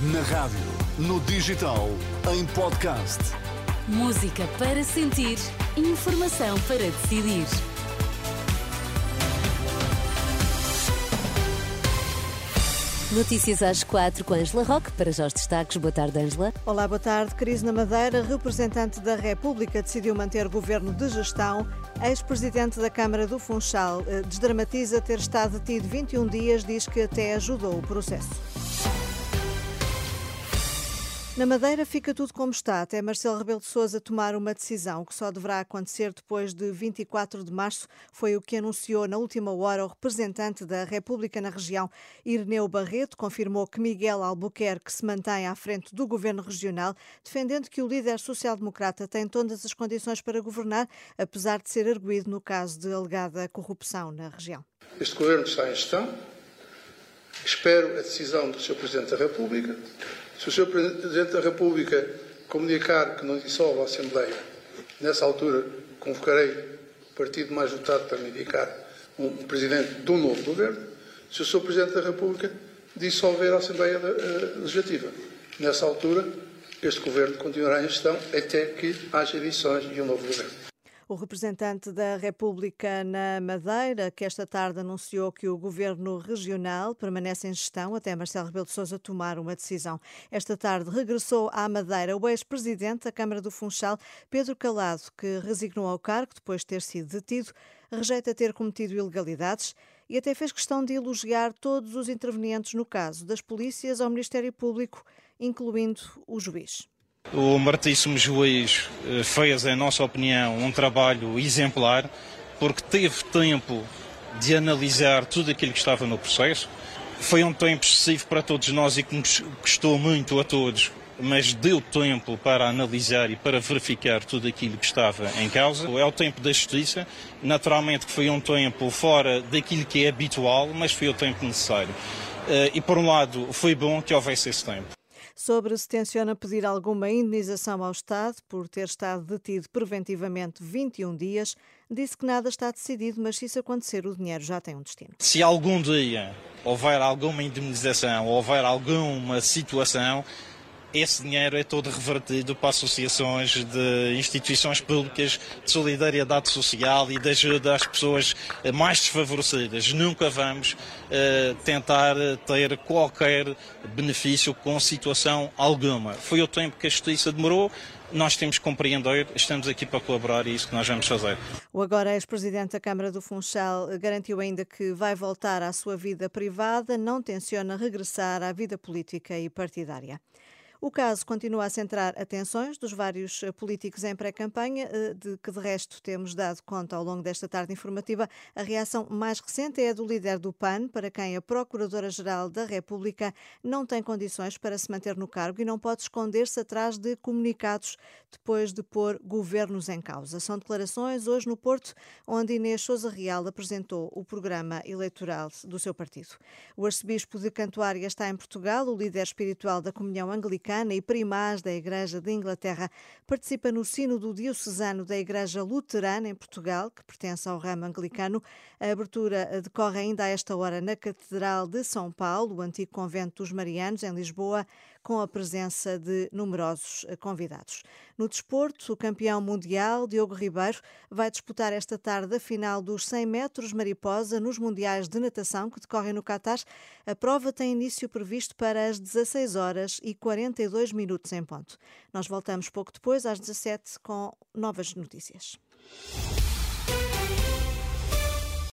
Na rádio, no digital, em podcast. Música para sentir, informação para decidir. Notícias às quatro com Angela Roque. Para já os destaques. Boa tarde, Angela. Olá, boa tarde. Crise na Madeira. Representante da República decidiu manter governo de gestão. Ex-presidente da Câmara do Funchal eh, desdramatiza ter estado detido 21 dias, diz que até ajudou o processo. Na Madeira fica tudo como está, até Marcelo Rebelo de Sousa tomar uma decisão que só deverá acontecer depois de 24 de março, foi o que anunciou na última hora o representante da República na região, Ireneu Barreto, confirmou que Miguel Albuquerque se mantém à frente do governo regional, defendendo que o líder social-democrata tem todas as condições para governar, apesar de ser arguído no caso de alegada corrupção na região. Este governo está em gestão. Espero a decisão do Sr. Presidente da República se o Sr. Presidente da República comunicar que não dissolve a Assembleia, nessa altura convocarei o partido mais votado para me indicar um presidente de um novo governo. Se o Sr. Presidente da República dissolver a Assembleia uh, Legislativa, nessa altura este governo continuará em gestão até que haja eleições e um novo governo o representante da República na Madeira, que esta tarde anunciou que o governo regional permanece em gestão até Marcelo Rebelo de Sousa tomar uma decisão. Esta tarde regressou à Madeira o ex-presidente da Câmara do Funchal, Pedro Calado, que resignou ao cargo depois de ter sido detido, rejeita ter cometido ilegalidades e até fez questão de elogiar todos os intervenientes no caso, das polícias ao Ministério Público, incluindo o juiz. O Martíssimo Juiz eh, fez, em nossa opinião, um trabalho exemplar, porque teve tempo de analisar tudo aquilo que estava no processo. Foi um tempo excessivo para todos nós e que nos custou muito a todos, mas deu tempo para analisar e para verificar tudo aquilo que estava em causa. É o tempo da justiça. Naturalmente que foi um tempo fora daquilo que é habitual, mas foi o tempo necessário. Eh, e por um lado, foi bom que houvesse esse tempo sobre se tenciona pedir alguma indenização ao Estado por ter estado detido preventivamente 21 dias. Disse que nada está decidido, mas se isso acontecer, o dinheiro já tem um destino. Se algum dia houver alguma indemnização ou houver alguma situação, esse dinheiro é todo revertido para associações de instituições públicas de solidariedade social e de ajuda às pessoas mais desfavorecidas. Nunca vamos uh, tentar ter qualquer benefício com situação alguma. Foi o tempo que a justiça demorou, nós temos que compreender, estamos aqui para colaborar e é isso que nós vamos fazer. O agora ex-presidente da Câmara do Funchal garantiu ainda que vai voltar à sua vida privada, não tenciona regressar à vida política e partidária. O caso continua a centrar atenções dos vários eh, políticos em pré-campanha, eh, de que de resto temos dado conta ao longo desta tarde informativa. A reação mais recente é a do líder do PAN, para quem a Procuradora-Geral da República não tem condições para se manter no cargo e não pode esconder-se atrás de comunicados depois de pôr governos em causa. São declarações hoje no Porto, onde Inês Souza Real apresentou o programa eleitoral do seu partido. O arcebispo de Cantuária está em Portugal, o líder espiritual da Comunhão Anglicana Anglicana e primaz da Igreja de Inglaterra. Participa no Sínodo Diocesano da Igreja Luterana em Portugal, que pertence ao ramo anglicano. A abertura decorre ainda a esta hora na Catedral de São Paulo, o antigo convento dos Marianos, em Lisboa, com a presença de numerosos convidados. No desporto, o campeão mundial, Diogo Ribeiro, vai disputar esta tarde a final dos 100 metros mariposa nos Mundiais de Natação que decorrem no Catar. A prova tem início previsto para as 16 horas e 42 minutos em ponto. Nós voltamos pouco depois, às 17, com novas notícias.